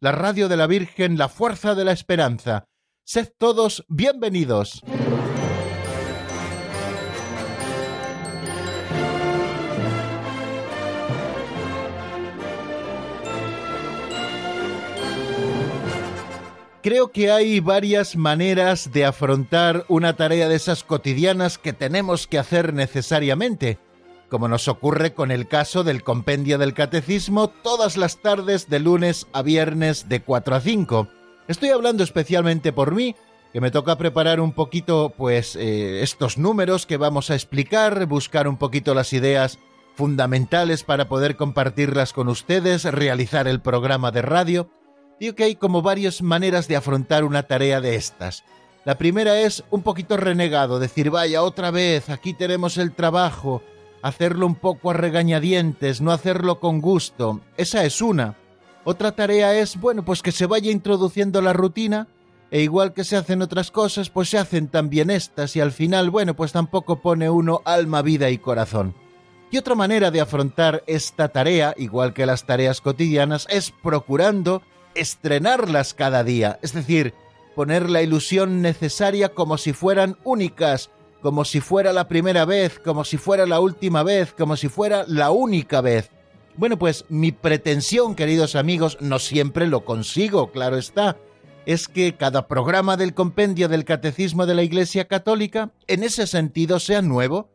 la radio de la Virgen, la fuerza de la esperanza. Sed todos bienvenidos. Creo que hay varias maneras de afrontar una tarea de esas cotidianas que tenemos que hacer necesariamente, como nos ocurre con el caso del compendio del catecismo todas las tardes de lunes a viernes de 4 a 5. Estoy hablando especialmente por mí, que me toca preparar un poquito pues eh, estos números que vamos a explicar, buscar un poquito las ideas fundamentales para poder compartirlas con ustedes, realizar el programa de radio. Digo que hay como varias maneras de afrontar una tarea de estas. La primera es un poquito renegado, decir, vaya, otra vez, aquí tenemos el trabajo, hacerlo un poco a regañadientes, no hacerlo con gusto. Esa es una. Otra tarea es, bueno, pues que se vaya introduciendo la rutina, e igual que se hacen otras cosas, pues se hacen también estas, y al final, bueno, pues tampoco pone uno alma, vida y corazón. Y otra manera de afrontar esta tarea, igual que las tareas cotidianas, es procurando estrenarlas cada día, es decir, poner la ilusión necesaria como si fueran únicas, como si fuera la primera vez, como si fuera la última vez, como si fuera la única vez. Bueno, pues mi pretensión, queridos amigos, no siempre lo consigo, claro está, es que cada programa del compendio del Catecismo de la Iglesia Católica, en ese sentido, sea nuevo,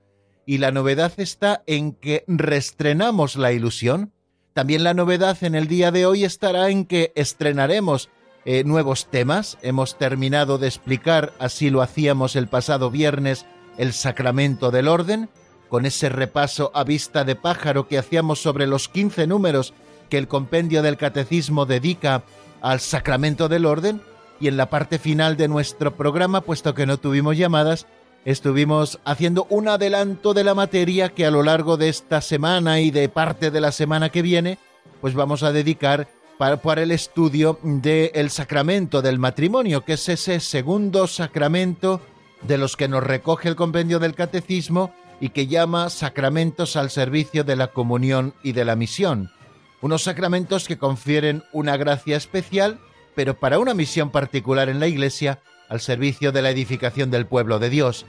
y la novedad está en que restrenamos la ilusión, también la novedad en el día de hoy estará en que estrenaremos eh, nuevos temas. Hemos terminado de explicar, así lo hacíamos el pasado viernes, el sacramento del orden, con ese repaso a vista de pájaro que hacíamos sobre los 15 números que el compendio del catecismo dedica al sacramento del orden. Y en la parte final de nuestro programa, puesto que no tuvimos llamadas, estuvimos haciendo un adelanto de la materia que a lo largo de esta semana y de parte de la semana que viene, pues vamos a dedicar para, el estudio del sacramento del matrimonio, que es ese segundo sacramento de los que nos recoge el compendio del catecismo y que llama sacramentos al servicio de la comunión y de la misión. Unos sacramentos que confieren una gracia especial, pero para una misión particular en la Iglesia al servicio de la edificación del pueblo de Dios.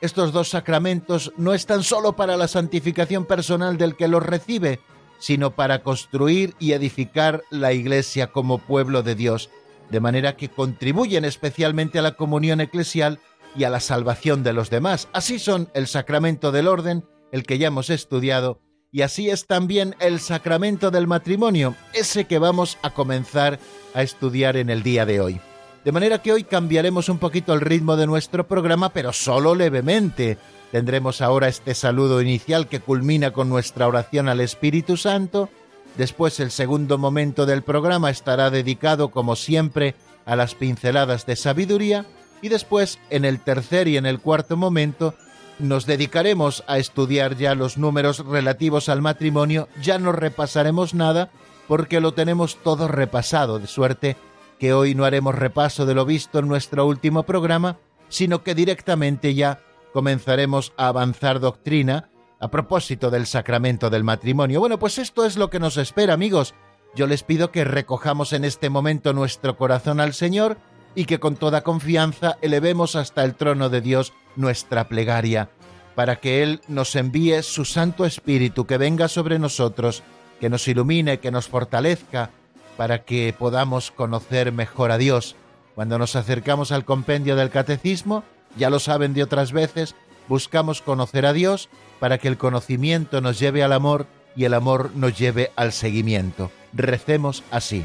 Estos dos sacramentos no están solo para la santificación personal del que los recibe, sino para construir y edificar la Iglesia como pueblo de Dios, de manera que contribuyen especialmente a la comunión eclesial y a la salvación de los demás. Así son el sacramento del orden, el que ya hemos estudiado, y así es también el sacramento del matrimonio, ese que vamos a comenzar a estudiar en el día de hoy. De manera que hoy cambiaremos un poquito el ritmo de nuestro programa, pero solo levemente. Tendremos ahora este saludo inicial que culmina con nuestra oración al Espíritu Santo. Después el segundo momento del programa estará dedicado, como siempre, a las pinceladas de sabiduría. Y después, en el tercer y en el cuarto momento, nos dedicaremos a estudiar ya los números relativos al matrimonio. Ya no repasaremos nada porque lo tenemos todo repasado, de suerte que hoy no haremos repaso de lo visto en nuestro último programa, sino que directamente ya comenzaremos a avanzar doctrina a propósito del sacramento del matrimonio. Bueno, pues esto es lo que nos espera, amigos. Yo les pido que recojamos en este momento nuestro corazón al Señor y que con toda confianza elevemos hasta el trono de Dios nuestra plegaria, para que Él nos envíe su Santo Espíritu, que venga sobre nosotros, que nos ilumine, que nos fortalezca, para que podamos conocer mejor a Dios. Cuando nos acercamos al compendio del catecismo, ya lo saben de otras veces, buscamos conocer a Dios para que el conocimiento nos lleve al amor y el amor nos lleve al seguimiento. Recemos así.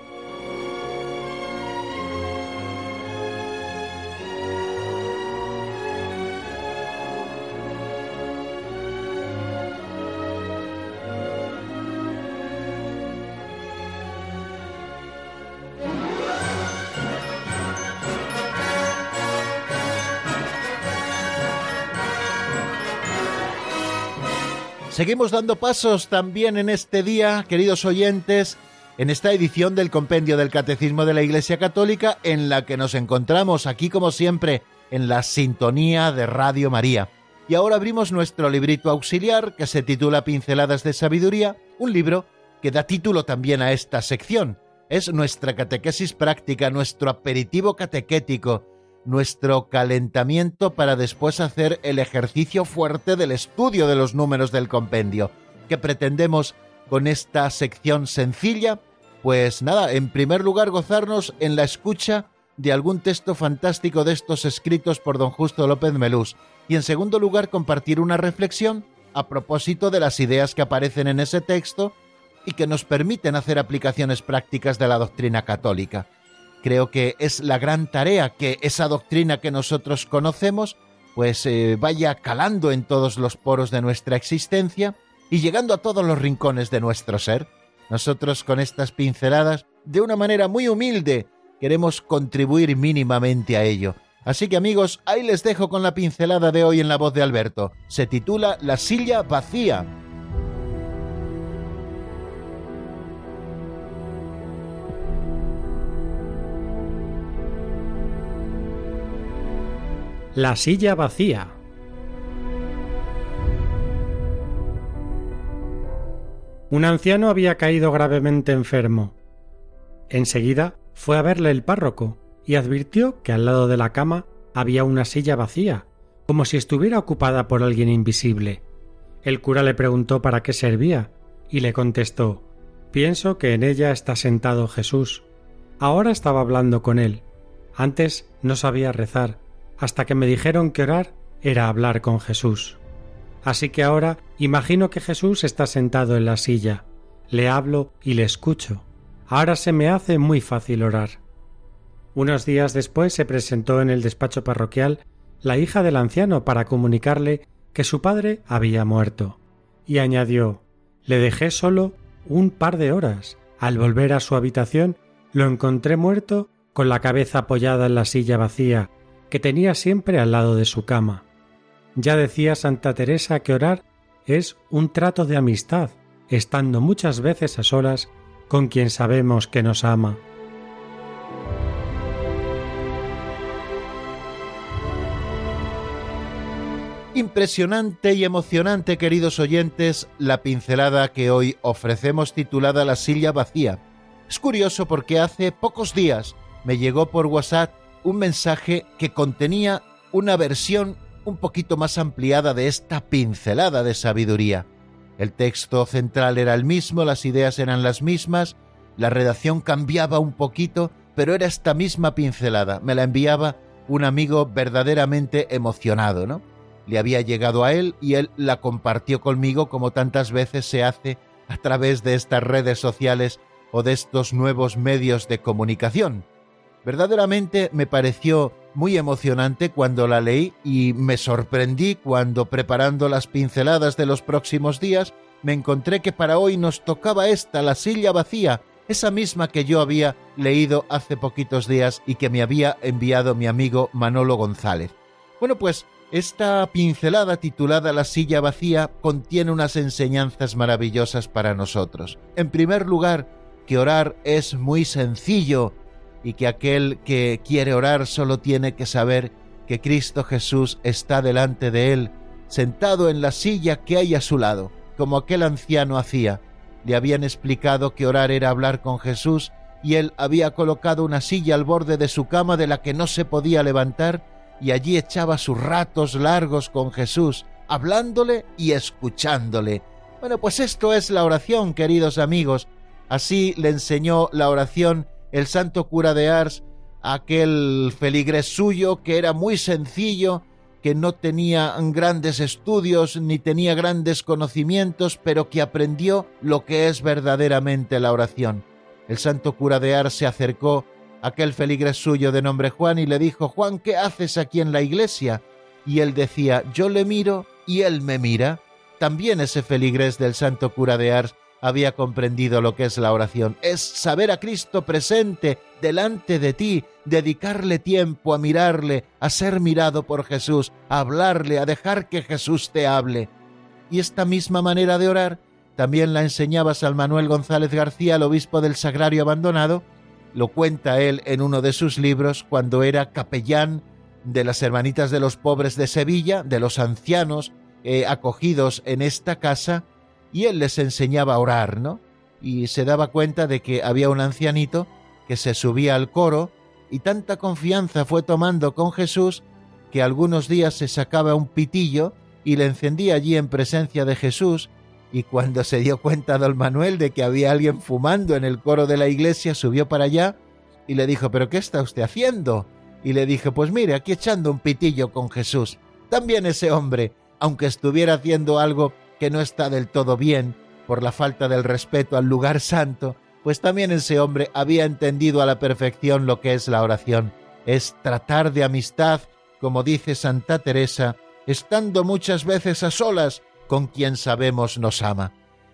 Seguimos dando pasos también en este día, queridos oyentes, en esta edición del Compendio del Catecismo de la Iglesia Católica, en la que nos encontramos aquí, como siempre, en la sintonía de Radio María. Y ahora abrimos nuestro librito auxiliar que se titula Pinceladas de Sabiduría, un libro que da título también a esta sección. Es nuestra catequesis práctica, nuestro aperitivo catequético, nuestro calentamiento para después hacer el ejercicio fuerte del estudio de los números del compendio. ¿Qué pretendemos con esta sección sencilla? Pues nada, en primer lugar gozarnos en la escucha de algún texto fantástico de estos escritos por don Justo López Melús y en segundo lugar compartir una reflexión a propósito de las ideas que aparecen en ese texto y que nos permiten hacer aplicaciones prácticas de la doctrina católica. Creo que es la gran tarea que esa doctrina que nosotros conocemos pues eh, vaya calando en todos los poros de nuestra existencia y llegando a todos los rincones de nuestro ser. Nosotros con estas pinceladas, de una manera muy humilde, queremos contribuir mínimamente a ello. Así que amigos, ahí les dejo con la pincelada de hoy en la voz de Alberto. Se titula La silla vacía. La silla vacía. Un anciano había caído gravemente enfermo. Enseguida fue a verle el párroco y advirtió que al lado de la cama había una silla vacía, como si estuviera ocupada por alguien invisible. El cura le preguntó para qué servía y le contestó Pienso que en ella está sentado Jesús. Ahora estaba hablando con él. Antes no sabía rezar hasta que me dijeron que orar era hablar con Jesús. Así que ahora imagino que Jesús está sentado en la silla, le hablo y le escucho. Ahora se me hace muy fácil orar. Unos días después se presentó en el despacho parroquial la hija del anciano para comunicarle que su padre había muerto, y añadió le dejé solo un par de horas. Al volver a su habitación lo encontré muerto con la cabeza apoyada en la silla vacía que tenía siempre al lado de su cama. Ya decía Santa Teresa que orar es un trato de amistad, estando muchas veces a solas con quien sabemos que nos ama. Impresionante y emocionante, queridos oyentes, la pincelada que hoy ofrecemos titulada La silla vacía. Es curioso porque hace pocos días me llegó por WhatsApp un mensaje que contenía una versión un poquito más ampliada de esta pincelada de sabiduría. El texto central era el mismo, las ideas eran las mismas, la redacción cambiaba un poquito, pero era esta misma pincelada. Me la enviaba un amigo verdaderamente emocionado, ¿no? Le había llegado a él y él la compartió conmigo como tantas veces se hace a través de estas redes sociales o de estos nuevos medios de comunicación. Verdaderamente me pareció muy emocionante cuando la leí y me sorprendí cuando preparando las pinceladas de los próximos días me encontré que para hoy nos tocaba esta, la silla vacía, esa misma que yo había leído hace poquitos días y que me había enviado mi amigo Manolo González. Bueno, pues esta pincelada titulada La silla vacía contiene unas enseñanzas maravillosas para nosotros. En primer lugar, que orar es muy sencillo, y que aquel que quiere orar solo tiene que saber que Cristo Jesús está delante de él, sentado en la silla que hay a su lado, como aquel anciano hacía. Le habían explicado que orar era hablar con Jesús y él había colocado una silla al borde de su cama de la que no se podía levantar y allí echaba sus ratos largos con Jesús, hablándole y escuchándole. Bueno, pues esto es la oración, queridos amigos, Así le enseñó la oración el santo cura de Ars aquel feligrés suyo que era muy sencillo, que no tenía grandes estudios ni tenía grandes conocimientos, pero que aprendió lo que es verdaderamente la oración. El santo cura de Ars se acercó a aquel feligrés suyo de nombre Juan y le dijo, Juan, ¿qué haces aquí en la iglesia? Y él decía, yo le miro y él me mira. También ese feligrés del santo cura de Ars había comprendido lo que es la oración. Es saber a Cristo presente delante de ti, dedicarle tiempo a mirarle, a ser mirado por Jesús, a hablarle, a dejar que Jesús te hable. Y esta misma manera de orar también la enseñaba San Manuel González García, el obispo del Sagrario Abandonado, lo cuenta él en uno de sus libros cuando era capellán de las Hermanitas de los Pobres de Sevilla, de los ancianos eh, acogidos en esta casa, y él les enseñaba a orar, ¿no? Y se daba cuenta de que había un ancianito que se subía al coro y tanta confianza fue tomando con Jesús que algunos días se sacaba un pitillo y le encendía allí en presencia de Jesús y cuando se dio cuenta don Manuel de que había alguien fumando en el coro de la iglesia, subió para allá y le dijo, ¿pero qué está usted haciendo? Y le dije, pues mire, aquí echando un pitillo con Jesús. También ese hombre, aunque estuviera haciendo algo que no está del todo bien por la falta del respeto al lugar santo, pues también ese hombre había entendido a la perfección lo que es la oración. Es tratar de amistad, como dice Santa Teresa, estando muchas veces a solas con quien sabemos nos ama.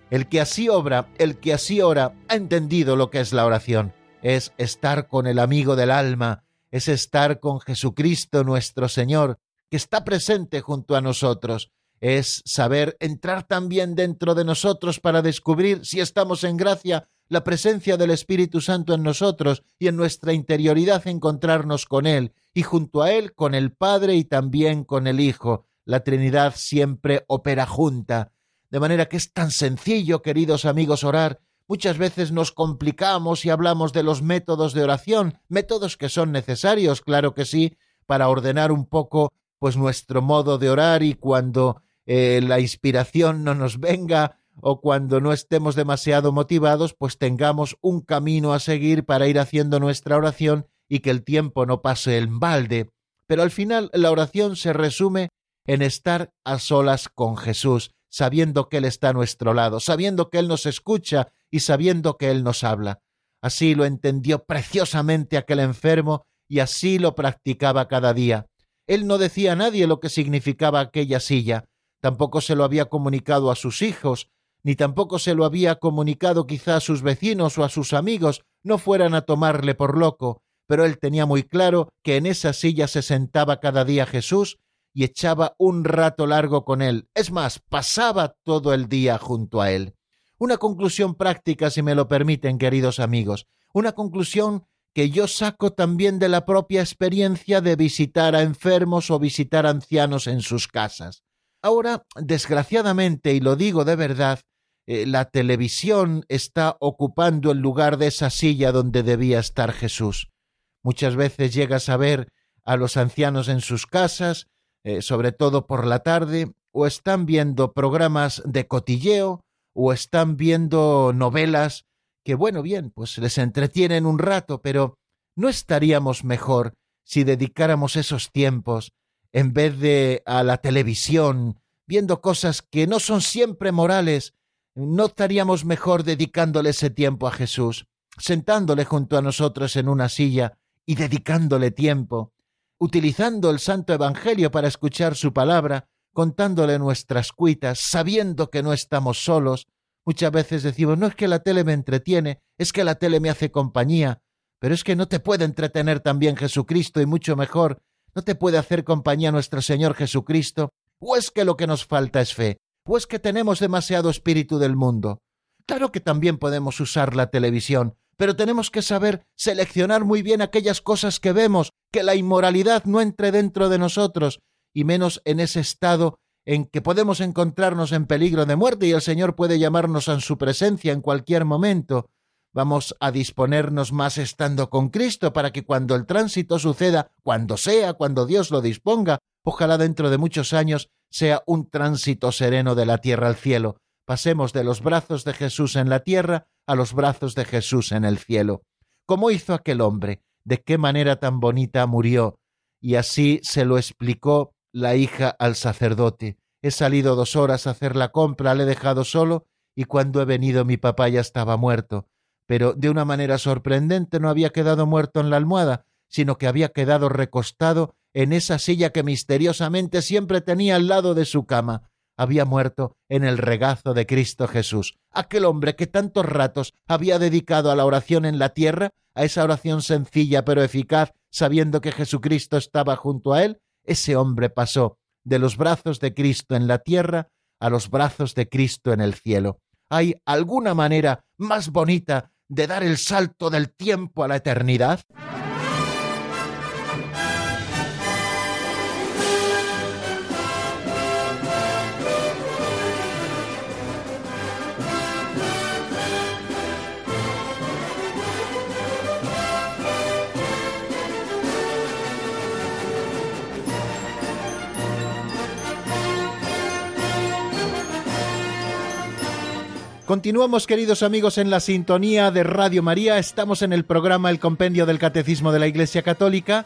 El que así obra, el que así ora, ha entendido lo que es la oración. Es estar con el amigo del alma, es estar con Jesucristo nuestro Señor, que está presente junto a nosotros, es saber entrar también dentro de nosotros para descubrir si estamos en gracia, la presencia del Espíritu Santo en nosotros y en nuestra interioridad encontrarnos con Él y junto a Él con el Padre y también con el Hijo. La Trinidad siempre opera junta. De manera que es tan sencillo, queridos amigos, orar. Muchas veces nos complicamos y hablamos de los métodos de oración, métodos que son necesarios, claro que sí, para ordenar un poco pues nuestro modo de orar y cuando eh, la inspiración no nos venga o cuando no estemos demasiado motivados, pues tengamos un camino a seguir para ir haciendo nuestra oración y que el tiempo no pase en balde. Pero al final la oración se resume en estar a solas con Jesús, sabiendo que Él está a nuestro lado, sabiendo que Él nos escucha y sabiendo que Él nos habla. Así lo entendió preciosamente aquel enfermo y así lo practicaba cada día. Él no decía a nadie lo que significaba aquella silla, tampoco se lo había comunicado a sus hijos, ni tampoco se lo había comunicado quizá a sus vecinos o a sus amigos, no fueran a tomarle por loco, pero él tenía muy claro que en esa silla se sentaba cada día Jesús y echaba un rato largo con él, es más, pasaba todo el día junto a él. Una conclusión práctica, si me lo permiten, queridos amigos, una conclusión que yo saco también de la propia experiencia de visitar a enfermos o visitar ancianos en sus casas. Ahora, desgraciadamente, y lo digo de verdad, eh, la televisión está ocupando el lugar de esa silla donde debía estar Jesús. Muchas veces llegas a ver a los ancianos en sus casas, eh, sobre todo por la tarde, o están viendo programas de cotilleo, o están viendo novelas que, bueno, bien, pues les entretienen un rato, pero ¿no estaríamos mejor si dedicáramos esos tiempos en vez de a la televisión, viendo cosas que no son siempre morales, ¿no estaríamos mejor dedicándole ese tiempo a Jesús, sentándole junto a nosotros en una silla y dedicándole tiempo, utilizando el Santo Evangelio para escuchar su palabra, contándole nuestras cuitas, sabiendo que no estamos solos? Muchas veces decimos, no es que la tele me entretiene, es que la tele me hace compañía, pero es que no te puede entretener también Jesucristo y mucho mejor ¿No te puede hacer compañía nuestro Señor Jesucristo? ¿O es que lo que nos falta es fe? ¿O es que tenemos demasiado espíritu del mundo? Claro que también podemos usar la televisión, pero tenemos que saber seleccionar muy bien aquellas cosas que vemos, que la inmoralidad no entre dentro de nosotros, y menos en ese estado en que podemos encontrarnos en peligro de muerte y el Señor puede llamarnos a su presencia en cualquier momento. Vamos a disponernos más estando con Cristo para que cuando el tránsito suceda, cuando sea, cuando Dios lo disponga, ojalá dentro de muchos años sea un tránsito sereno de la tierra al cielo, pasemos de los brazos de Jesús en la tierra a los brazos de Jesús en el cielo. ¿Cómo hizo aquel hombre? ¿De qué manera tan bonita murió? Y así se lo explicó la hija al sacerdote. He salido dos horas a hacer la compra, le he dejado solo, y cuando he venido mi papá ya estaba muerto. Pero de una manera sorprendente no había quedado muerto en la almohada, sino que había quedado recostado en esa silla que misteriosamente siempre tenía al lado de su cama. Había muerto en el regazo de Cristo Jesús. Aquel hombre que tantos ratos había dedicado a la oración en la tierra, a esa oración sencilla pero eficaz, sabiendo que Jesucristo estaba junto a él, ese hombre pasó de los brazos de Cristo en la tierra a los brazos de Cristo en el cielo. ¿Hay alguna manera más bonita de dar el salto del tiempo a la eternidad? Continuamos, queridos amigos, en la sintonía de Radio María. Estamos en el programa El Compendio del Catecismo de la Iglesia Católica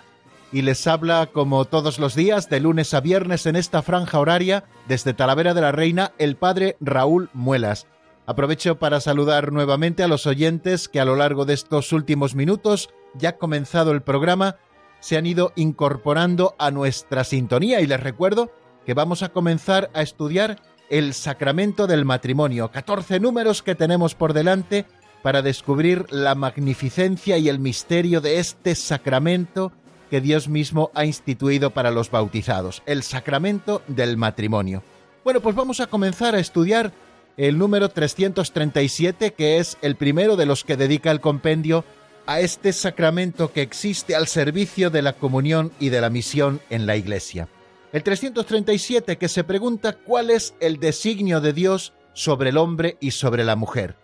y les habla, como todos los días, de lunes a viernes en esta franja horaria, desde Talavera de la Reina, el Padre Raúl Muelas. Aprovecho para saludar nuevamente a los oyentes que a lo largo de estos últimos minutos, ya comenzado el programa, se han ido incorporando a nuestra sintonía y les recuerdo que vamos a comenzar a estudiar el sacramento del matrimonio. 14 números que tenemos por delante para descubrir la magnificencia y el misterio de este sacramento que Dios mismo ha instituido para los bautizados, el sacramento del matrimonio. Bueno, pues vamos a comenzar a estudiar el número 337, que es el primero de los que dedica el compendio a este sacramento que existe al servicio de la comunión y de la misión en la Iglesia. El 337 que se pregunta cuál es el designio de Dios sobre el hombre y sobre la mujer.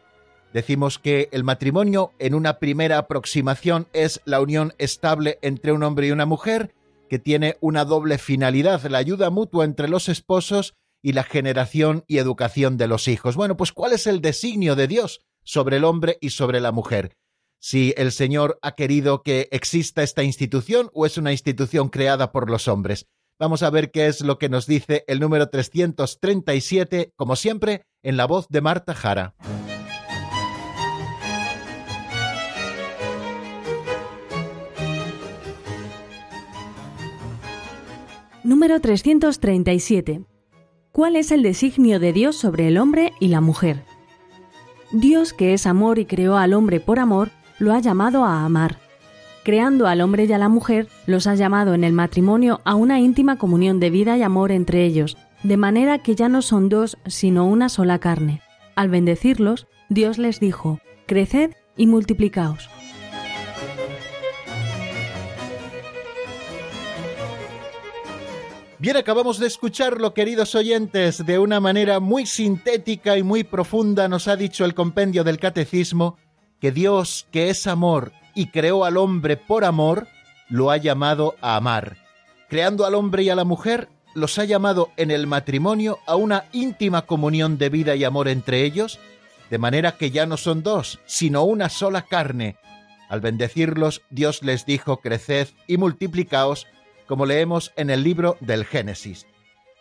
Decimos que el matrimonio en una primera aproximación es la unión estable entre un hombre y una mujer, que tiene una doble finalidad, la ayuda mutua entre los esposos y la generación y educación de los hijos. Bueno, pues ¿cuál es el designio de Dios sobre el hombre y sobre la mujer? Si el Señor ha querido que exista esta institución o es una institución creada por los hombres. Vamos a ver qué es lo que nos dice el número 337, como siempre, en la voz de Marta Jara. Número 337. ¿Cuál es el designio de Dios sobre el hombre y la mujer? Dios, que es amor y creó al hombre por amor, lo ha llamado a amar creando al hombre y a la mujer, los ha llamado en el matrimonio a una íntima comunión de vida y amor entre ellos, de manera que ya no son dos, sino una sola carne. Al bendecirlos, Dios les dijo, Creced y multiplicaos. Bien, acabamos de escucharlo, queridos oyentes, de una manera muy sintética y muy profunda nos ha dicho el compendio del Catecismo que Dios, que es amor y creó al hombre por amor, lo ha llamado a amar. Creando al hombre y a la mujer, los ha llamado en el matrimonio a una íntima comunión de vida y amor entre ellos, de manera que ya no son dos, sino una sola carne. Al bendecirlos, Dios les dijo, creced y multiplicaos, como leemos en el libro del Génesis.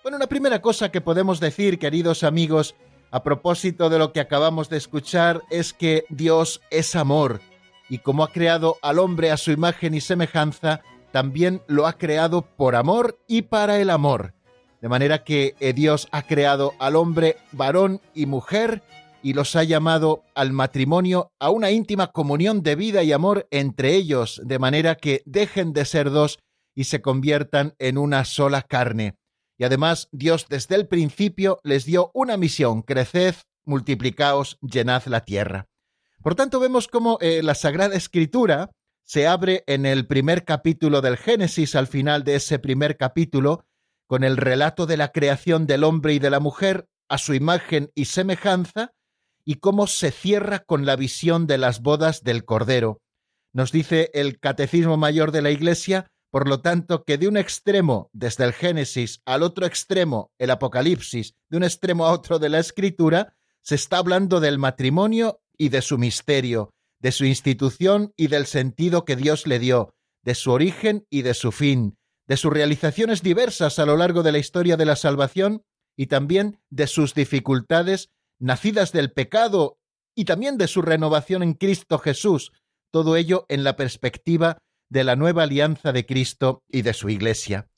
Bueno, una primera cosa que podemos decir, queridos amigos, a propósito de lo que acabamos de escuchar, es que Dios es amor y como ha creado al hombre a su imagen y semejanza, también lo ha creado por amor y para el amor. De manera que eh, Dios ha creado al hombre varón y mujer y los ha llamado al matrimonio a una íntima comunión de vida y amor entre ellos, de manera que dejen de ser dos y se conviertan en una sola carne. Y además Dios desde el principio les dio una misión, creced, multiplicaos, llenad la tierra. Por tanto, vemos cómo eh, la Sagrada Escritura se abre en el primer capítulo del Génesis, al final de ese primer capítulo, con el relato de la creación del hombre y de la mujer a su imagen y semejanza, y cómo se cierra con la visión de las bodas del Cordero. Nos dice el Catecismo Mayor de la Iglesia, por lo tanto, que de un extremo, desde el Génesis, al otro extremo, el Apocalipsis, de un extremo a otro de la Escritura, se está hablando del matrimonio y de su misterio, de su institución y del sentido que Dios le dio, de su origen y de su fin, de sus realizaciones diversas a lo largo de la historia de la salvación y también de sus dificultades nacidas del pecado y también de su renovación en Cristo Jesús, todo ello en la perspectiva de la nueva alianza de Cristo y de su Iglesia.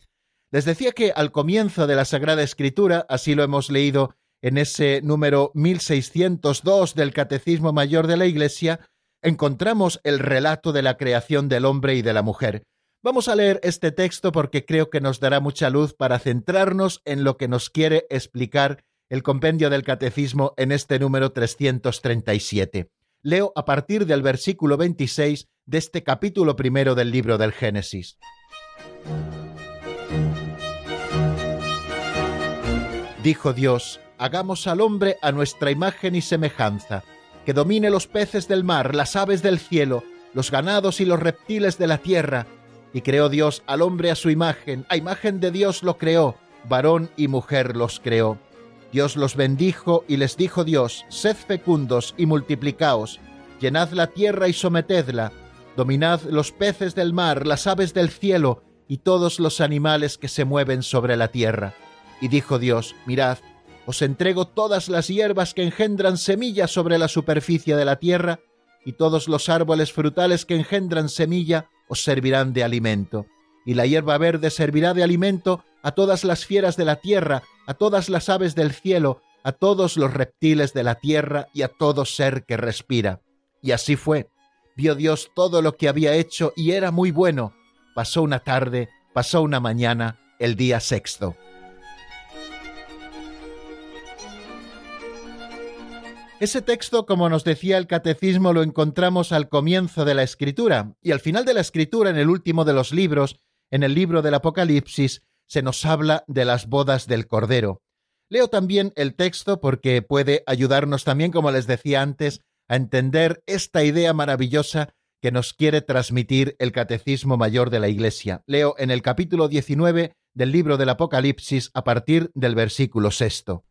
Les decía que al comienzo de la Sagrada Escritura, así lo hemos leído en ese número 1602 del Catecismo Mayor de la Iglesia, encontramos el relato de la creación del hombre y de la mujer. Vamos a leer este texto porque creo que nos dará mucha luz para centrarnos en lo que nos quiere explicar el compendio del Catecismo en este número 337. Leo a partir del versículo 26 de este capítulo primero del libro del Génesis. Dijo Dios, hagamos al hombre a nuestra imagen y semejanza, que domine los peces del mar, las aves del cielo, los ganados y los reptiles de la tierra. Y creó Dios al hombre a su imagen, a imagen de Dios lo creó, varón y mujer los creó. Dios los bendijo y les dijo Dios, sed fecundos y multiplicaos, llenad la tierra y sometedla, dominad los peces del mar, las aves del cielo y todos los animales que se mueven sobre la tierra. Y dijo Dios, mirad, os entrego todas las hierbas que engendran semillas sobre la superficie de la tierra, y todos los árboles frutales que engendran semilla os servirán de alimento. Y la hierba verde servirá de alimento a todas las fieras de la tierra, a todas las aves del cielo, a todos los reptiles de la tierra y a todo ser que respira. Y así fue. Vio Dios todo lo que había hecho y era muy bueno. Pasó una tarde, pasó una mañana, el día sexto. Ese texto, como nos decía el catecismo, lo encontramos al comienzo de la escritura, y al final de la escritura, en el último de los libros, en el libro del Apocalipsis, se nos habla de las bodas del Cordero. Leo también el texto porque puede ayudarnos también, como les decía antes, a entender esta idea maravillosa que nos quiere transmitir el Catecismo Mayor de la Iglesia. Leo en el capítulo 19 del libro del Apocalipsis a partir del versículo sexto.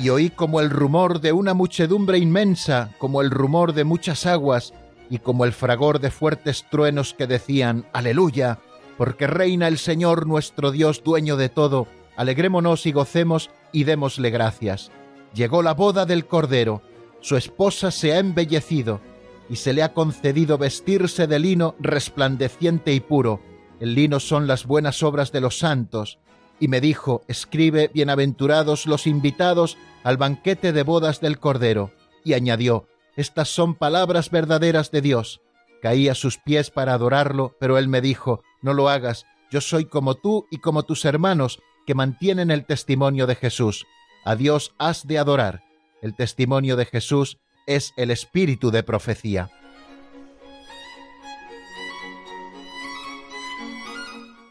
Y oí como el rumor de una muchedumbre inmensa, como el rumor de muchas aguas, y como el fragor de fuertes truenos que decían, Aleluya, porque reina el Señor nuestro Dios dueño de todo, alegrémonos y gocemos y démosle gracias. Llegó la boda del Cordero, su esposa se ha embellecido, y se le ha concedido vestirse de lino resplandeciente y puro. El lino son las buenas obras de los santos, y me dijo, escribe, bienaventurados los invitados al banquete de bodas del Cordero. Y añadió, estas son palabras verdaderas de Dios. Caí a sus pies para adorarlo, pero él me dijo, no lo hagas, yo soy como tú y como tus hermanos, que mantienen el testimonio de Jesús. A Dios has de adorar. El testimonio de Jesús es el espíritu de profecía.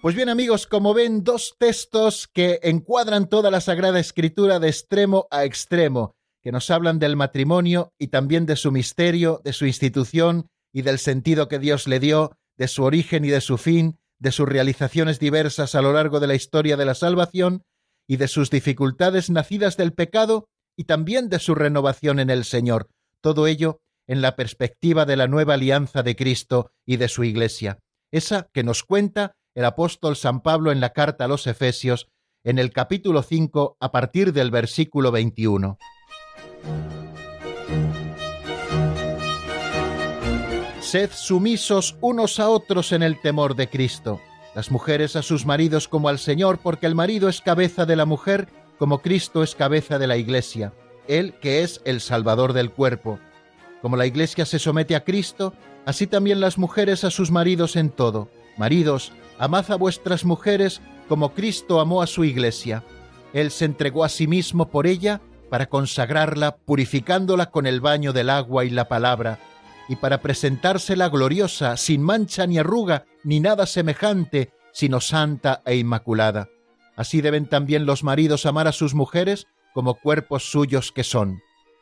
Pues bien amigos, como ven, dos textos que encuadran toda la Sagrada Escritura de extremo a extremo, que nos hablan del matrimonio y también de su misterio, de su institución y del sentido que Dios le dio, de su origen y de su fin, de sus realizaciones diversas a lo largo de la historia de la salvación y de sus dificultades nacidas del pecado y también de su renovación en el Señor. Todo ello en la perspectiva de la nueva alianza de Cristo y de su Iglesia, esa que nos cuenta el apóstol San Pablo en la carta a los Efesios, en el capítulo 5, a partir del versículo 21. Sed sumisos unos a otros en el temor de Cristo, las mujeres a sus maridos como al Señor, porque el marido es cabeza de la mujer, como Cristo es cabeza de la Iglesia, Él que es el Salvador del cuerpo. Como la Iglesia se somete a Cristo, así también las mujeres a sus maridos en todo. Maridos, amad a vuestras mujeres como Cristo amó a su iglesia. Él se entregó a sí mismo por ella para consagrarla, purificándola con el baño del agua y la palabra, y para presentársela gloriosa, sin mancha ni arruga, ni nada semejante, sino santa e inmaculada. Así deben también los maridos amar a sus mujeres como cuerpos suyos que son.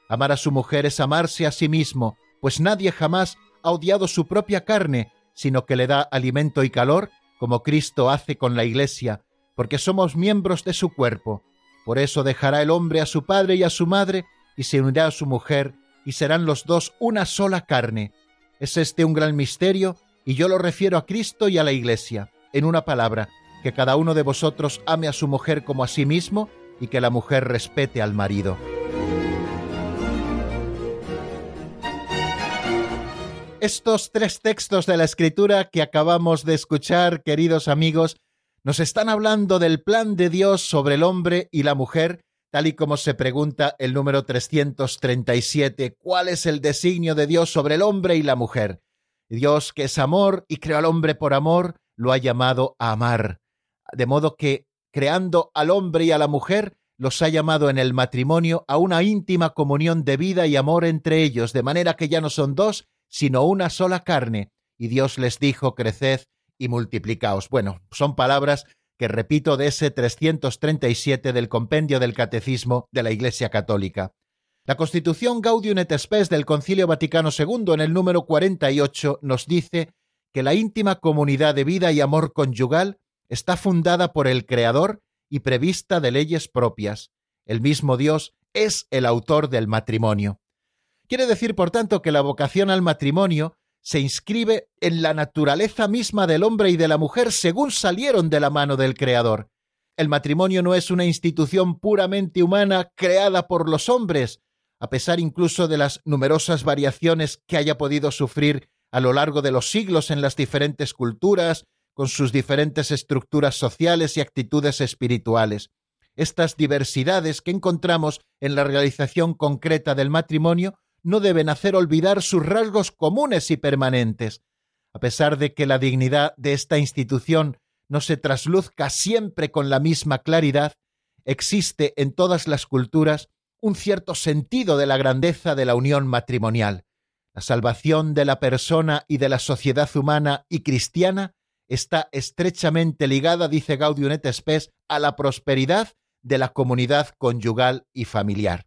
Amar a su mujer es amarse a sí mismo, pues nadie jamás ha odiado su propia carne, sino que le da alimento y calor, como Cristo hace con la Iglesia, porque somos miembros de su cuerpo. Por eso dejará el hombre a su padre y a su madre, y se unirá a su mujer, y serán los dos una sola carne. Es este un gran misterio, y yo lo refiero a Cristo y a la Iglesia. En una palabra, que cada uno de vosotros ame a su mujer como a sí mismo, y que la mujer respete al marido. Estos tres textos de la Escritura que acabamos de escuchar, queridos amigos, nos están hablando del plan de Dios sobre el hombre y la mujer, tal y como se pregunta el número 337, ¿cuál es el designio de Dios sobre el hombre y la mujer? Dios, que es amor y creó al hombre por amor, lo ha llamado a amar. De modo que, creando al hombre y a la mujer, los ha llamado en el matrimonio a una íntima comunión de vida y amor entre ellos, de manera que ya no son dos, sino una sola carne, y Dios les dijo, creced y multiplicaos. Bueno, son palabras que repito de ese 337 del compendio del Catecismo de la Iglesia Católica. La Constitución Gaudium et Spes del Concilio Vaticano II en el número 48 nos dice que la íntima comunidad de vida y amor conyugal está fundada por el Creador y prevista de leyes propias. El mismo Dios es el autor del matrimonio. Quiere decir, por tanto, que la vocación al matrimonio se inscribe en la naturaleza misma del hombre y de la mujer según salieron de la mano del Creador. El matrimonio no es una institución puramente humana creada por los hombres, a pesar incluso de las numerosas variaciones que haya podido sufrir a lo largo de los siglos en las diferentes culturas, con sus diferentes estructuras sociales y actitudes espirituales. Estas diversidades que encontramos en la realización concreta del matrimonio no deben hacer olvidar sus rasgos comunes y permanentes. A pesar de que la dignidad de esta institución no se trasluzca siempre con la misma claridad, existe en todas las culturas un cierto sentido de la grandeza de la unión matrimonial. La salvación de la persona y de la sociedad humana y cristiana está estrechamente ligada, dice Gaudium et Spes, a la prosperidad de la comunidad conyugal y familiar.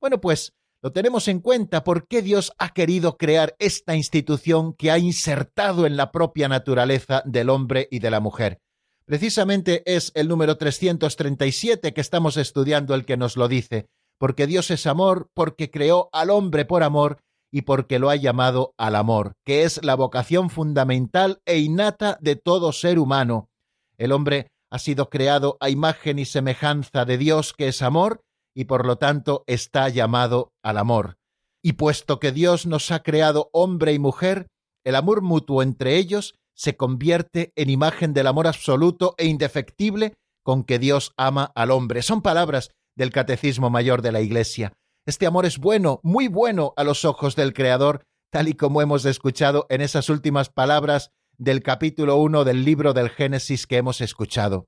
Bueno, pues lo tenemos en cuenta porque Dios ha querido crear esta institución que ha insertado en la propia naturaleza del hombre y de la mujer. Precisamente es el número 337 que estamos estudiando el que nos lo dice, porque Dios es amor, porque creó al hombre por amor y porque lo ha llamado al amor, que es la vocación fundamental e innata de todo ser humano. El hombre ha sido creado a imagen y semejanza de Dios, que es amor, y por lo tanto está llamado al amor. Y puesto que Dios nos ha creado hombre y mujer, el amor mutuo entre ellos se convierte en imagen del amor absoluto e indefectible con que Dios ama al hombre. Son palabras del Catecismo Mayor de la Iglesia. Este amor es bueno, muy bueno a los ojos del Creador, tal y como hemos escuchado en esas últimas palabras del capítulo 1 del libro del Génesis que hemos escuchado.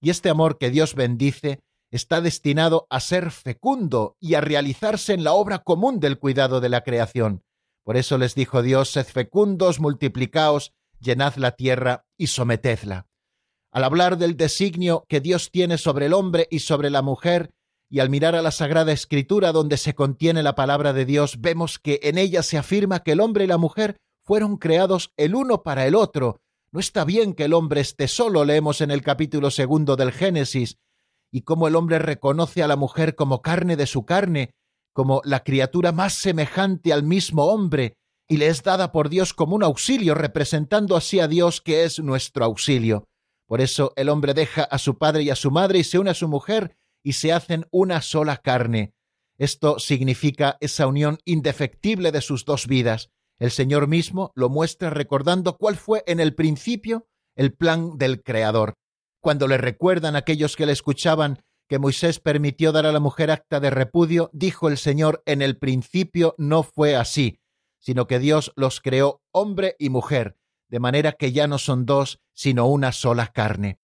Y este amor que Dios bendice está destinado a ser fecundo y a realizarse en la obra común del cuidado de la creación. Por eso les dijo Dios, sed fecundos, multiplicaos, llenad la tierra y sometedla. Al hablar del designio que Dios tiene sobre el hombre y sobre la mujer, y al mirar a la Sagrada Escritura donde se contiene la palabra de Dios, vemos que en ella se afirma que el hombre y la mujer fueron creados el uno para el otro. No está bien que el hombre esté solo, leemos en el capítulo segundo del Génesis, y cómo el hombre reconoce a la mujer como carne de su carne, como la criatura más semejante al mismo hombre, y le es dada por Dios como un auxilio, representando así a Dios que es nuestro auxilio. Por eso el hombre deja a su padre y a su madre y se une a su mujer y se hacen una sola carne. Esto significa esa unión indefectible de sus dos vidas. El Señor mismo lo muestra recordando cuál fue en el principio el plan del Creador cuando le recuerdan aquellos que le escuchaban que Moisés permitió dar a la mujer acta de repudio, dijo el Señor, en el principio no fue así, sino que Dios los creó hombre y mujer, de manera que ya no son dos, sino una sola carne.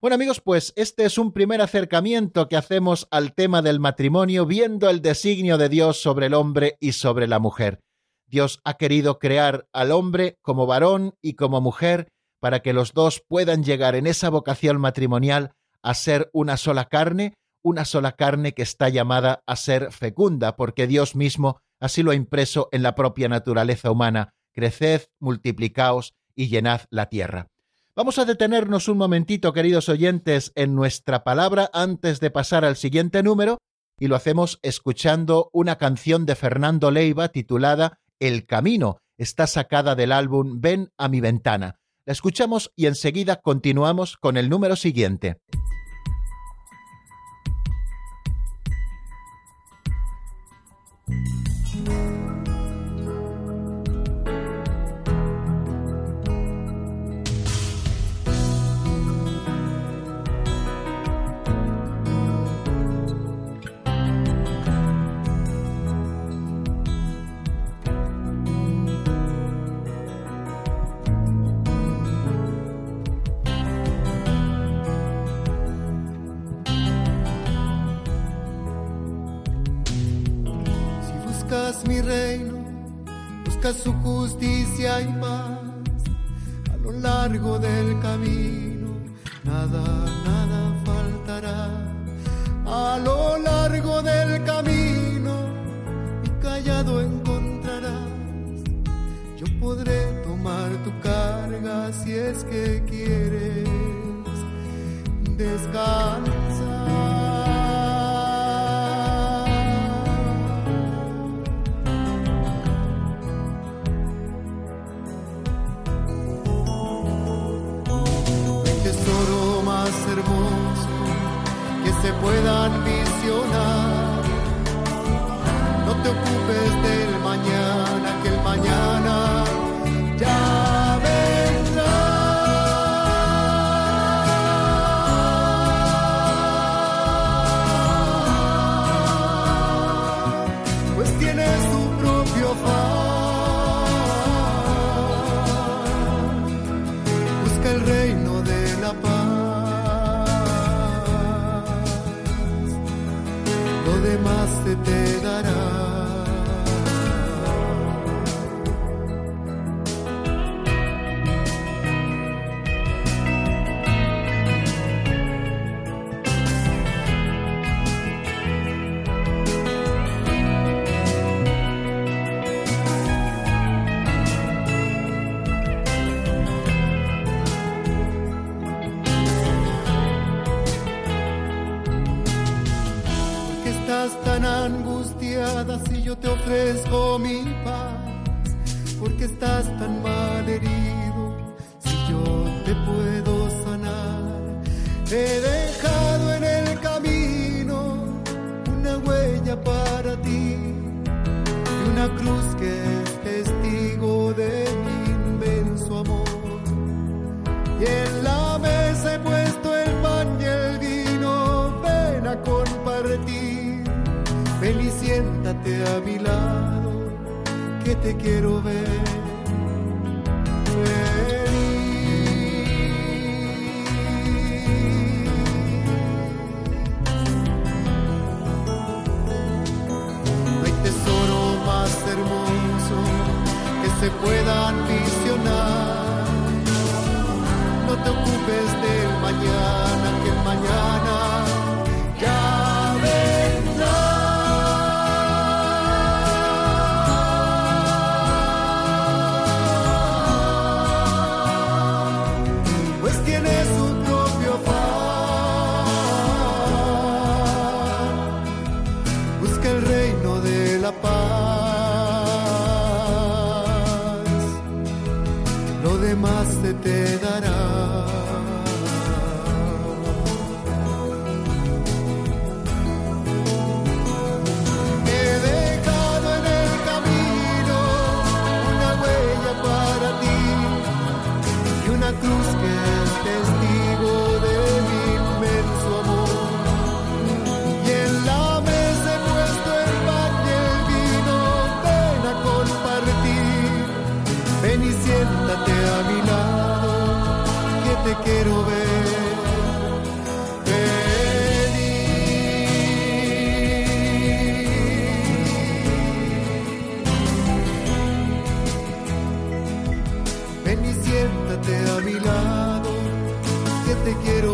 Bueno amigos, pues este es un primer acercamiento que hacemos al tema del matrimonio viendo el designio de Dios sobre el hombre y sobre la mujer. Dios ha querido crear al hombre como varón y como mujer para que los dos puedan llegar en esa vocación matrimonial a ser una sola carne, una sola carne que está llamada a ser fecunda, porque Dios mismo así lo ha impreso en la propia naturaleza humana. Creced, multiplicaos y llenad la tierra. Vamos a detenernos un momentito, queridos oyentes, en nuestra palabra antes de pasar al siguiente número, y lo hacemos escuchando una canción de Fernando Leiva titulada El Camino. Está sacada del álbum Ven a mi ventana. La escuchamos y enseguida continuamos con el número siguiente. Mi reino, busca su justicia y paz a lo largo del camino, nada, nada faltará. A lo largo del camino, mi callado encontrarás. Yo podré tomar tu carga si es que quieres descansar. Puedan visionar. No te ocupes del siéntate a mi lado, que te quiero ver. No hay tesoro más hermoso que se puedan visionar. No te ocupes del mañana, que el mañana te dará. Que te quiero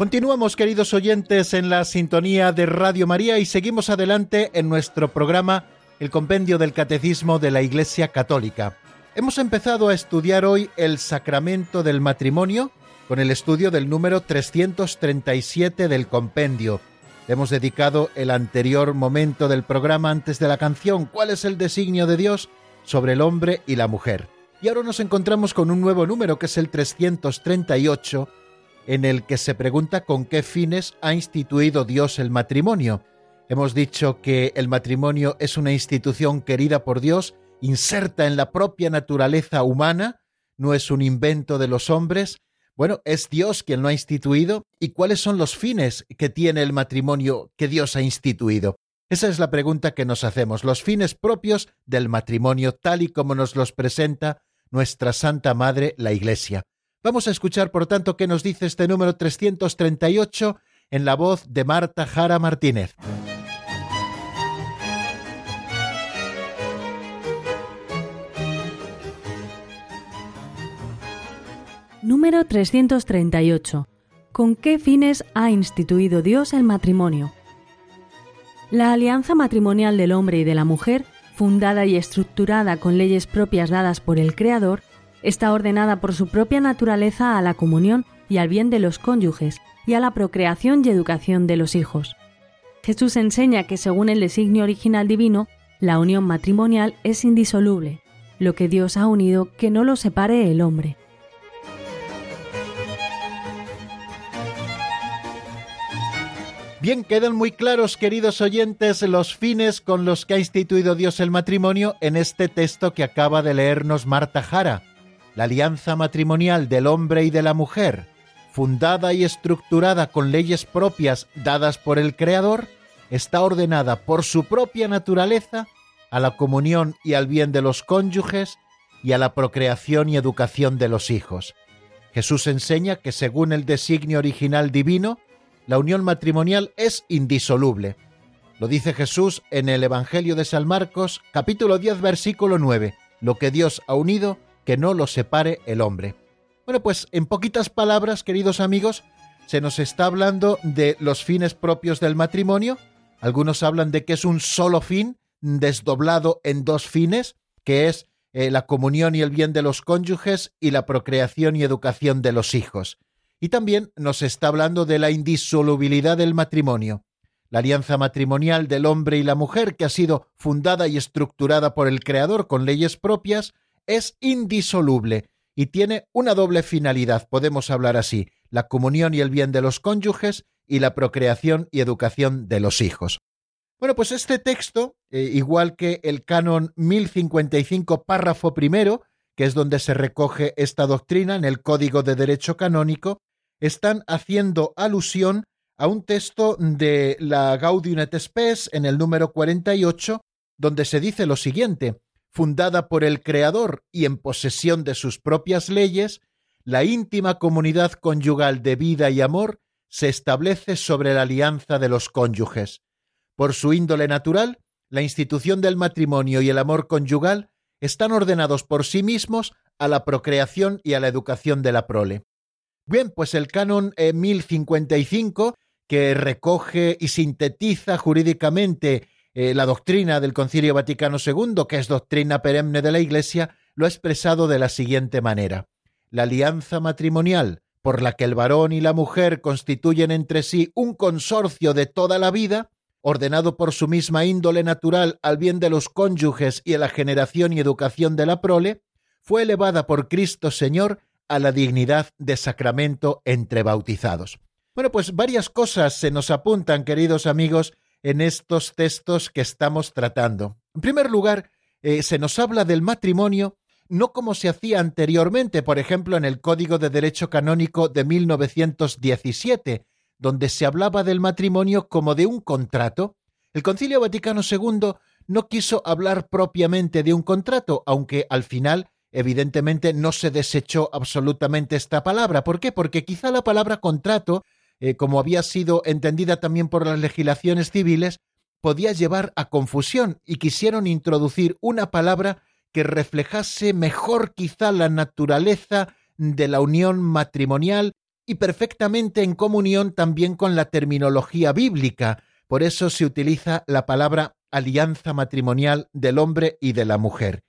Continuamos, queridos oyentes, en la sintonía de Radio María y seguimos adelante en nuestro programa El Compendio del Catecismo de la Iglesia Católica. Hemos empezado a estudiar hoy el sacramento del matrimonio con el estudio del número 337 del compendio. Hemos dedicado el anterior momento del programa antes de la canción ¿Cuál es el designio de Dios sobre el hombre y la mujer? Y ahora nos encontramos con un nuevo número que es el 338 en el que se pregunta con qué fines ha instituido Dios el matrimonio. Hemos dicho que el matrimonio es una institución querida por Dios, inserta en la propia naturaleza humana, no es un invento de los hombres. Bueno, es Dios quien lo ha instituido. ¿Y cuáles son los fines que tiene el matrimonio que Dios ha instituido? Esa es la pregunta que nos hacemos, los fines propios del matrimonio tal y como nos los presenta nuestra Santa Madre, la Iglesia. Vamos a escuchar, por tanto, qué nos dice este número 338 en la voz de Marta Jara Martínez. Número 338. ¿Con qué fines ha instituido Dios el matrimonio? La alianza matrimonial del hombre y de la mujer, fundada y estructurada con leyes propias dadas por el Creador, está ordenada por su propia naturaleza a la comunión y al bien de los cónyuges y a la procreación y educación de los hijos. Jesús enseña que según el designio original divino, la unión matrimonial es indisoluble, lo que Dios ha unido que no lo separe el hombre. Bien, quedan muy claros, queridos oyentes, los fines con los que ha instituido Dios el matrimonio en este texto que acaba de leernos Marta Jara la alianza matrimonial del hombre y de la mujer, fundada y estructurada con leyes propias dadas por el Creador, está ordenada por su propia naturaleza a la comunión y al bien de los cónyuges y a la procreación y educación de los hijos. Jesús enseña que según el designio original divino, la unión matrimonial es indisoluble. Lo dice Jesús en el Evangelio de San Marcos, capítulo 10, versículo 9. Lo que Dios ha unido, que no lo separe el hombre. Bueno, pues en poquitas palabras, queridos amigos, se nos está hablando de los fines propios del matrimonio. Algunos hablan de que es un solo fin, desdoblado en dos fines, que es eh, la comunión y el bien de los cónyuges y la procreación y educación de los hijos. Y también nos está hablando de la indisolubilidad del matrimonio, la alianza matrimonial del hombre y la mujer que ha sido fundada y estructurada por el Creador con leyes propias, es indisoluble y tiene una doble finalidad, podemos hablar así, la comunión y el bien de los cónyuges y la procreación y educación de los hijos. Bueno, pues este texto, eh, igual que el canon 1055, párrafo primero, que es donde se recoge esta doctrina en el Código de Derecho Canónico, están haciendo alusión a un texto de la Gaudium et Spes en el número 48, donde se dice lo siguiente: fundada por el Creador y en posesión de sus propias leyes, la íntima comunidad conyugal de vida y amor se establece sobre la alianza de los cónyuges. Por su índole natural, la institución del matrimonio y el amor conyugal están ordenados por sí mismos a la procreación y a la educación de la prole. Bien, pues el canon 1055, que recoge y sintetiza jurídicamente eh, la doctrina del Concilio Vaticano II, que es doctrina perenne de la Iglesia, lo ha expresado de la siguiente manera. La alianza matrimonial, por la que el varón y la mujer constituyen entre sí un consorcio de toda la vida, ordenado por su misma índole natural al bien de los cónyuges y a la generación y educación de la prole, fue elevada por Cristo Señor a la dignidad de sacramento entre bautizados. Bueno, pues varias cosas se nos apuntan, queridos amigos, en estos textos que estamos tratando. En primer lugar, eh, se nos habla del matrimonio no como se hacía anteriormente, por ejemplo, en el Código de Derecho Canónico de 1917, donde se hablaba del matrimonio como de un contrato. El Concilio Vaticano II no quiso hablar propiamente de un contrato, aunque al final evidentemente no se desechó absolutamente esta palabra. ¿Por qué? Porque quizá la palabra contrato, eh, como había sido entendida también por las legislaciones civiles, podía llevar a confusión y quisieron introducir una palabra que reflejase mejor quizá la naturaleza de la unión matrimonial y perfectamente en comunión también con la terminología bíblica. Por eso se utiliza la palabra alianza matrimonial del hombre y de la mujer.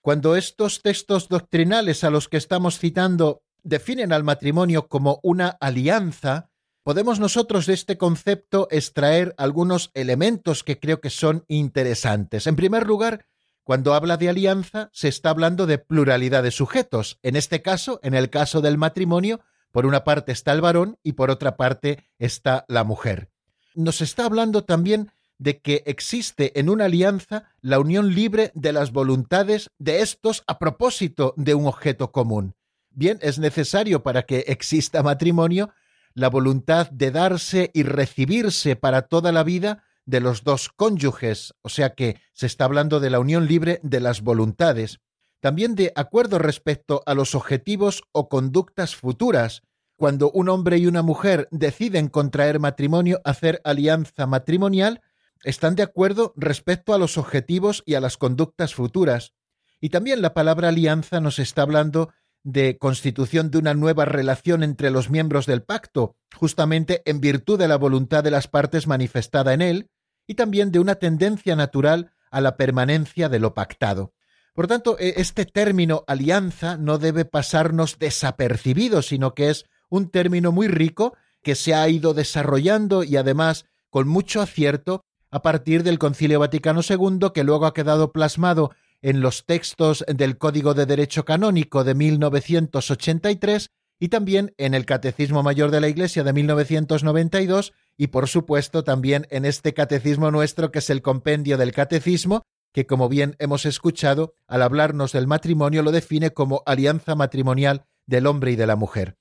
Cuando estos textos doctrinales a los que estamos citando definen al matrimonio como una alianza, podemos nosotros de este concepto extraer algunos elementos que creo que son interesantes. En primer lugar, cuando habla de alianza, se está hablando de pluralidad de sujetos. En este caso, en el caso del matrimonio, por una parte está el varón y por otra parte está la mujer. Nos está hablando también de que existe en una alianza la unión libre de las voluntades de estos a propósito de un objeto común. Bien, es necesario para que exista matrimonio la voluntad de darse y recibirse para toda la vida de los dos cónyuges, o sea que se está hablando de la unión libre de las voluntades, también de acuerdo respecto a los objetivos o conductas futuras, cuando un hombre y una mujer deciden contraer matrimonio, hacer alianza matrimonial, están de acuerdo respecto a los objetivos y a las conductas futuras. Y también la palabra alianza nos está hablando de constitución de una nueva relación entre los miembros del pacto, justamente en virtud de la voluntad de las partes manifestada en él, y también de una tendencia natural a la permanencia de lo pactado. Por tanto, e, este término alianza no debe pasarnos desapercibido, sino que es un término muy rico que se ha ido desarrollando y además con mucho acierto a partir del Concilio Vaticano II, que luego ha quedado plasmado en los textos del Código de Derecho Canónico de 1983 y también en el Catecismo Mayor de la Iglesia de 1992 y por supuesto también en este catecismo nuestro que es el Compendio del Catecismo, que como bien hemos escuchado, al hablarnos del matrimonio lo define como alianza matrimonial del hombre y de la mujer.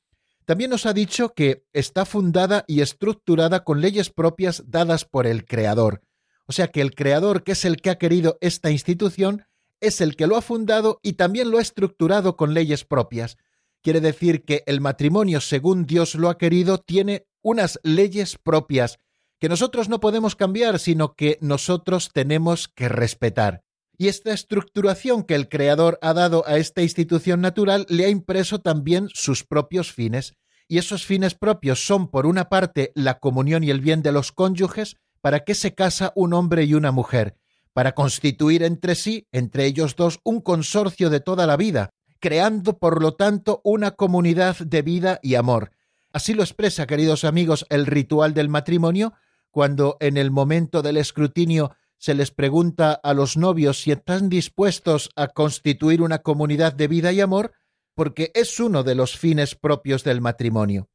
También nos ha dicho que está fundada y estructurada con leyes propias dadas por el Creador. O sea que el Creador, que es el que ha querido esta institución, es el que lo ha fundado y también lo ha estructurado con leyes propias. Quiere decir que el matrimonio, según Dios lo ha querido, tiene unas leyes propias que nosotros no podemos cambiar, sino que nosotros tenemos que respetar. Y esta estructuración que el Creador ha dado a esta institución natural le ha impreso también sus propios fines. Y esos fines propios son, por una parte, la comunión y el bien de los cónyuges, para que se casa un hombre y una mujer, para constituir entre sí, entre ellos dos, un consorcio de toda la vida, creando por lo tanto una comunidad de vida y amor. Así lo expresa, queridos amigos, el ritual del matrimonio, cuando en el momento del escrutinio se les pregunta a los novios si están dispuestos a constituir una comunidad de vida y amor, porque es uno de los fines propios del matrimonio.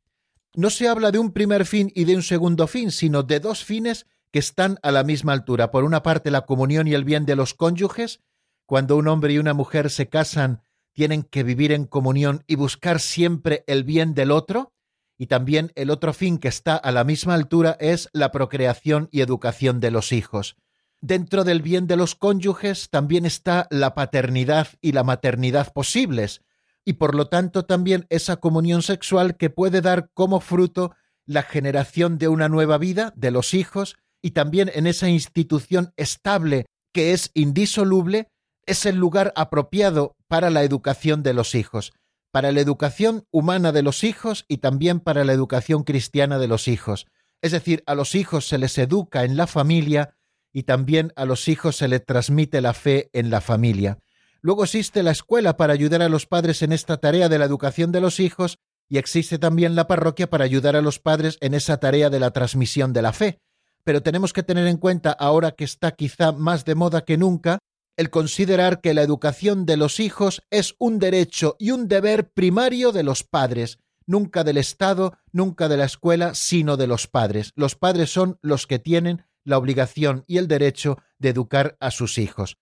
No se habla de un primer fin y de un segundo fin, sino de dos fines que están a la misma altura. Por una parte, la comunión y el bien de los cónyuges. Cuando un hombre y una mujer se casan, tienen que vivir en comunión y buscar siempre el bien del otro. Y también el otro fin que está a la misma altura es la procreación y educación de los hijos. Dentro del bien de los cónyuges también está la paternidad y la maternidad posibles, y por lo tanto también esa comunión sexual que puede dar como fruto la generación de una nueva vida de los hijos y también en esa institución estable que es indisoluble, es el lugar apropiado para la educación de los hijos, para la educación humana de los hijos y también para la educación cristiana de los hijos. Es decir, a los hijos se les educa en la familia y también a los hijos se les transmite la fe en la familia. Luego existe la escuela para ayudar a los padres en esta tarea de la educación de los hijos y existe también la parroquia para ayudar a los padres en esa tarea de la transmisión de la fe pero tenemos que tener en cuenta, ahora que está quizá más de moda que nunca, el considerar que la educación de los hijos es un derecho y un deber primario de los padres, nunca del Estado, nunca de la escuela, sino de los padres. Los padres son los que tienen la obligación y el derecho de educar a sus hijos.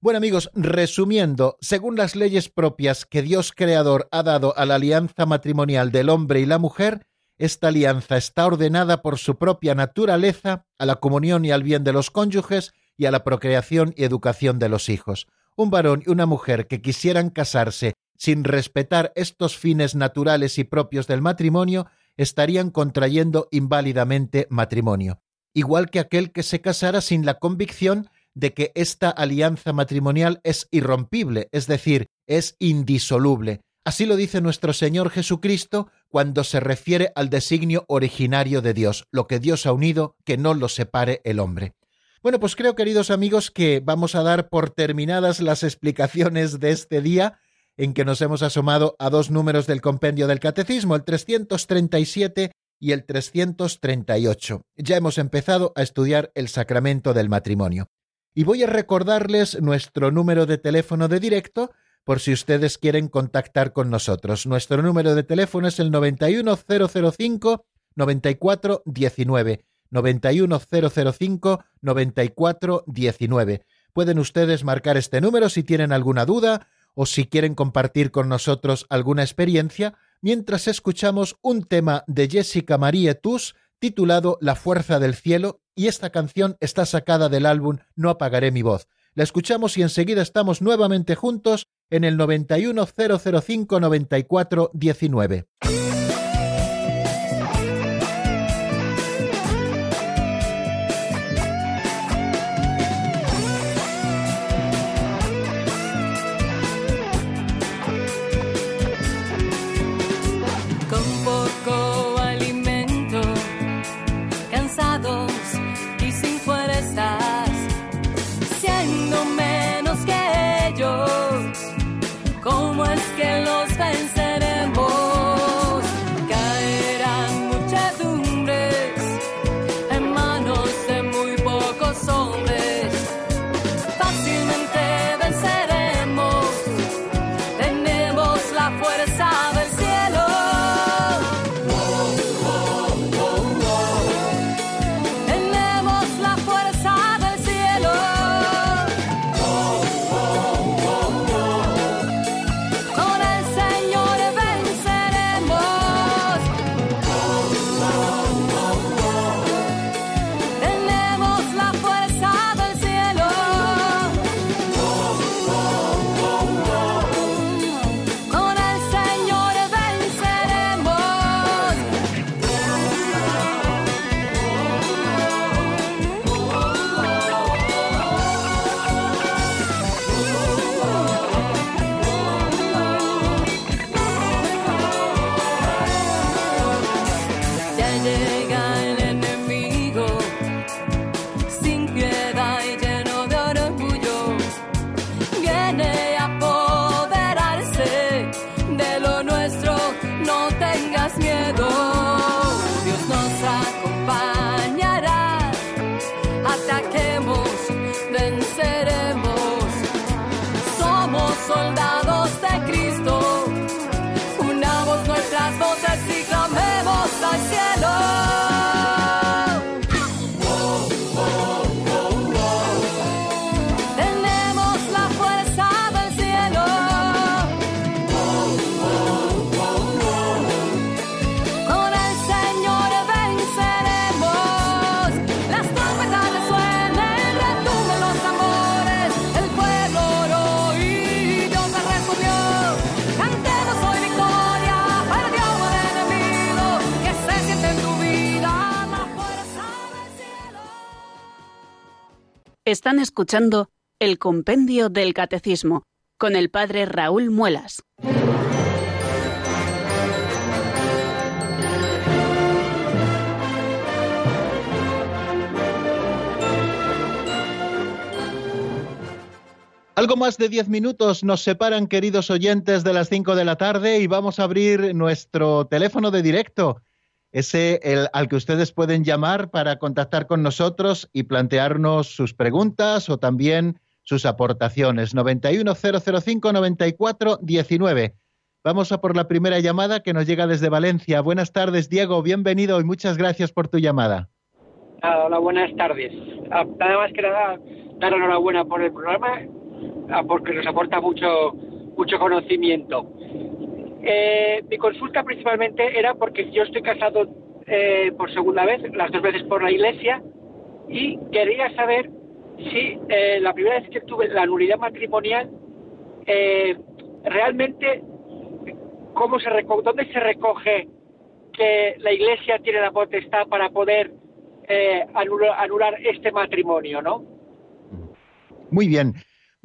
Bueno amigos, resumiendo, según las leyes propias que Dios Creador ha dado a la alianza matrimonial del hombre y la mujer, esta alianza está ordenada por su propia naturaleza a la comunión y al bien de los cónyuges y a la procreación y educación de los hijos. Un varón y una mujer que quisieran casarse sin respetar estos fines naturales y propios del matrimonio estarían contrayendo inválidamente matrimonio, igual que aquel que se casara sin la convicción de que esta alianza matrimonial es irrompible, es decir, es indisoluble, Así lo dice nuestro Señor Jesucristo cuando se refiere al designio originario de Dios, lo que Dios ha unido, que no lo separe el hombre. Bueno, pues creo, queridos amigos, que vamos a dar por terminadas las explicaciones de este día en que nos hemos asomado a dos números del compendio del Catecismo, el 337 y el 338. Ya hemos empezado a estudiar el sacramento del matrimonio. Y voy a recordarles nuestro número de teléfono de directo por si ustedes quieren contactar con nosotros. Nuestro número de teléfono es el 91005 9419. 91005 9419. Pueden ustedes marcar este número si tienen alguna duda o si quieren compartir con nosotros alguna experiencia mientras escuchamos un tema de Jessica Marie Tus titulado La fuerza del cielo y esta canción está sacada del álbum No apagaré mi voz. La escuchamos y enseguida estamos nuevamente juntos en el 910059419. soldado. Están escuchando el Compendio del Catecismo con el Padre Raúl Muelas. Algo más de diez minutos nos separan, queridos oyentes, de las cinco de la tarde y vamos a abrir nuestro teléfono de directo ese el, al que ustedes pueden llamar para contactar con nosotros y plantearnos sus preguntas o también sus aportaciones. 910059419. Vamos a por la primera llamada que nos llega desde Valencia. Buenas tardes, Diego. Bienvenido y muchas gracias por tu llamada. Hola, buenas tardes. Ah, nada más que nada, dar enhorabuena por el programa, ah, porque nos aporta mucho, mucho conocimiento. Eh, mi consulta principalmente era porque yo estoy casado eh, por segunda vez, las dos veces por la iglesia, y quería saber si eh, la primera vez que tuve la nulidad matrimonial, realmente, ¿cómo se ¿dónde se recoge que la iglesia tiene la potestad para poder anular, anular este matrimonio, ¿no? Muy bien.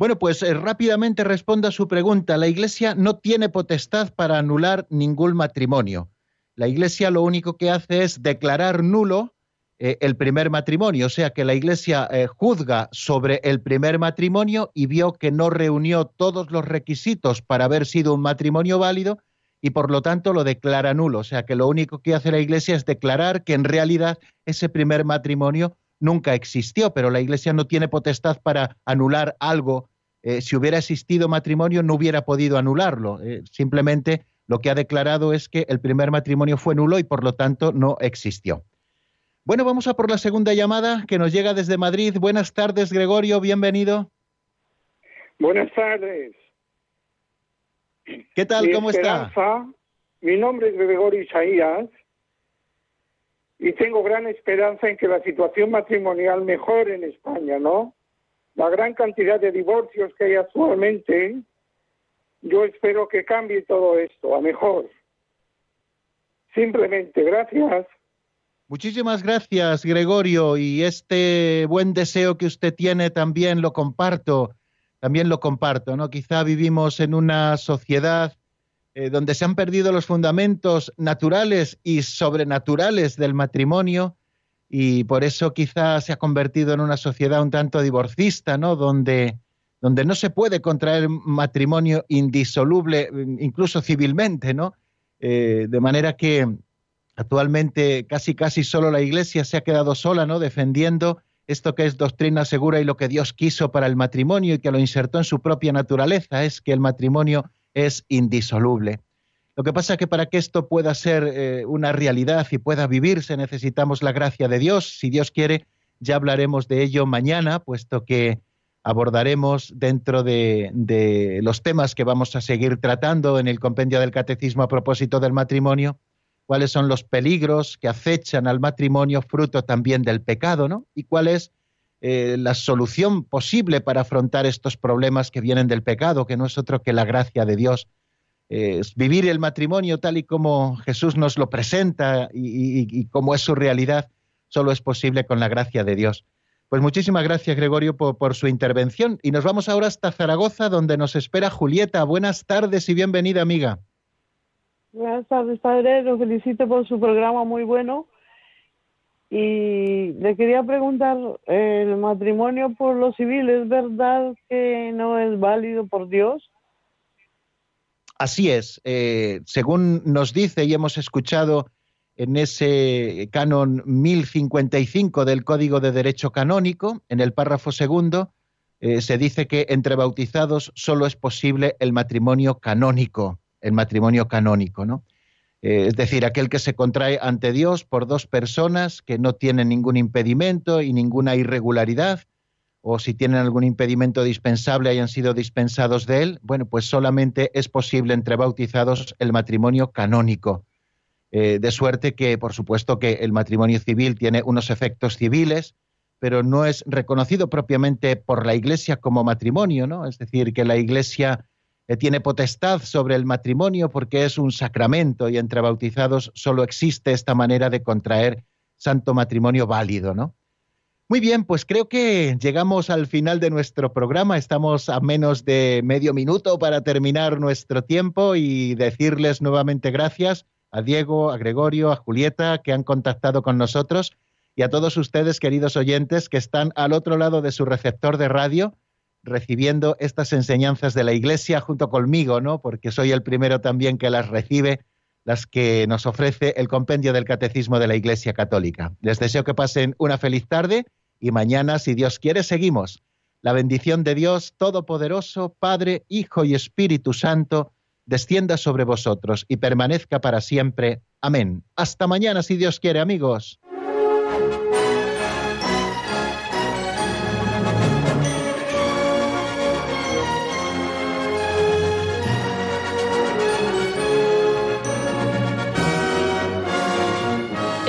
Bueno, pues eh, rápidamente respondo a su pregunta. La Iglesia no tiene potestad para anular ningún matrimonio. La Iglesia lo único que hace es declarar nulo eh, el primer matrimonio, o sea que la Iglesia eh, juzga sobre el primer matrimonio y vio que no reunió todos los requisitos para haber sido un matrimonio válido y por lo tanto lo declara nulo. O sea que lo único que hace la Iglesia es declarar que en realidad ese primer matrimonio nunca existió, pero la Iglesia no tiene potestad para anular algo eh, si hubiera existido matrimonio no hubiera podido anularlo. Eh, simplemente lo que ha declarado es que el primer matrimonio fue nulo y por lo tanto no existió. Bueno, vamos a por la segunda llamada que nos llega desde Madrid. Buenas tardes, Gregorio, bienvenido. Buenas tardes. ¿Qué tal? ¿Cómo está? Mi nombre es Gregorio Isaías y tengo gran esperanza en que la situación matrimonial mejore en España, ¿no? La gran cantidad de divorcios que hay actualmente, yo espero que cambie todo esto a mejor. Simplemente, gracias. Muchísimas gracias, Gregorio, y este buen deseo que usted tiene también lo comparto, también lo comparto, ¿no? Quizá vivimos en una sociedad eh, donde se han perdido los fundamentos naturales y sobrenaturales del matrimonio, y por eso quizá se ha convertido en una sociedad un tanto divorcista, ¿no? Donde, donde no se puede contraer matrimonio indisoluble, incluso civilmente, ¿no? Eh, de manera que actualmente casi casi solo la Iglesia se ha quedado sola, ¿no? Defendiendo esto que es doctrina segura y lo que Dios quiso para el matrimonio y que lo insertó en su propia naturaleza, es que el matrimonio es indisoluble. Lo que pasa es que para que esto pueda ser eh, una realidad y pueda vivirse necesitamos la gracia de Dios. Si Dios quiere, ya hablaremos de ello mañana, puesto que abordaremos dentro de, de, los temas que vamos a seguir tratando en el compendio del catecismo a propósito del matrimonio, cuáles son los peligros que acechan al matrimonio fruto también del pecado, ¿no? Y cuál es eh, la solución posible para afrontar estos problemas que vienen del pecado, que no es otro que la gracia de Dios vivir el matrimonio tal y como Jesús nos lo presenta y, como es su realidad, solo es posible con la gracia de Dios. Pues muchísimas gracias, Gregorio, por, su intervención. Y nos vamos ahora hasta Zaragoza, donde nos espera Julieta. Buenas tardes y bienvenida, amiga. Buenas tardes, padre. Lo felicito por su programa muy bueno. Y le quería preguntar, ¿el matrimonio por lo civil es verdad que no es válido por Dios? Así es, eh, según nos dice y hemos escuchado en ese canon 1055 del Código de Derecho Canónico, en el párrafo segundo, eh, se dice que entre bautizados solo es posible el matrimonio canónico, el matrimonio canónico, ¿no? Eh, es decir, aquel que se contrae ante Dios por dos personas que no tienen ningún impedimento y ninguna irregularidad, o si tienen algún impedimento dispensable hayan sido dispensados de él, bueno, pues solamente es posible entre bautizados el matrimonio canónico. Eh, de suerte que, por supuesto, que el matrimonio civil tiene unos efectos civiles, pero no es reconocido propiamente por la Iglesia como matrimonio, ¿no? Es decir, que la Iglesia eh, tiene potestad sobre el matrimonio porque es un sacramento y entre bautizados solo existe esta manera de contraer santo matrimonio válido, ¿no? Muy bien, pues creo que llegamos al final de nuestro programa. Estamos a menos de medio minuto para terminar nuestro tiempo y decirles nuevamente gracias a Diego, a Gregorio, a Julieta, que han contactado con nosotros y a todos ustedes, queridos oyentes, que están al otro lado de su receptor de radio recibiendo estas enseñanzas de la Iglesia junto conmigo, ¿no? Porque soy el primero también que las recibe las que nos ofrece el compendio del Catecismo de la Iglesia Católica. Les deseo que pasen una feliz tarde y mañana, si Dios quiere, seguimos. La bendición de Dios Todopoderoso, Padre, Hijo y Espíritu Santo, descienda sobre vosotros y permanezca para siempre. Amén. Hasta mañana, si Dios quiere, amigos.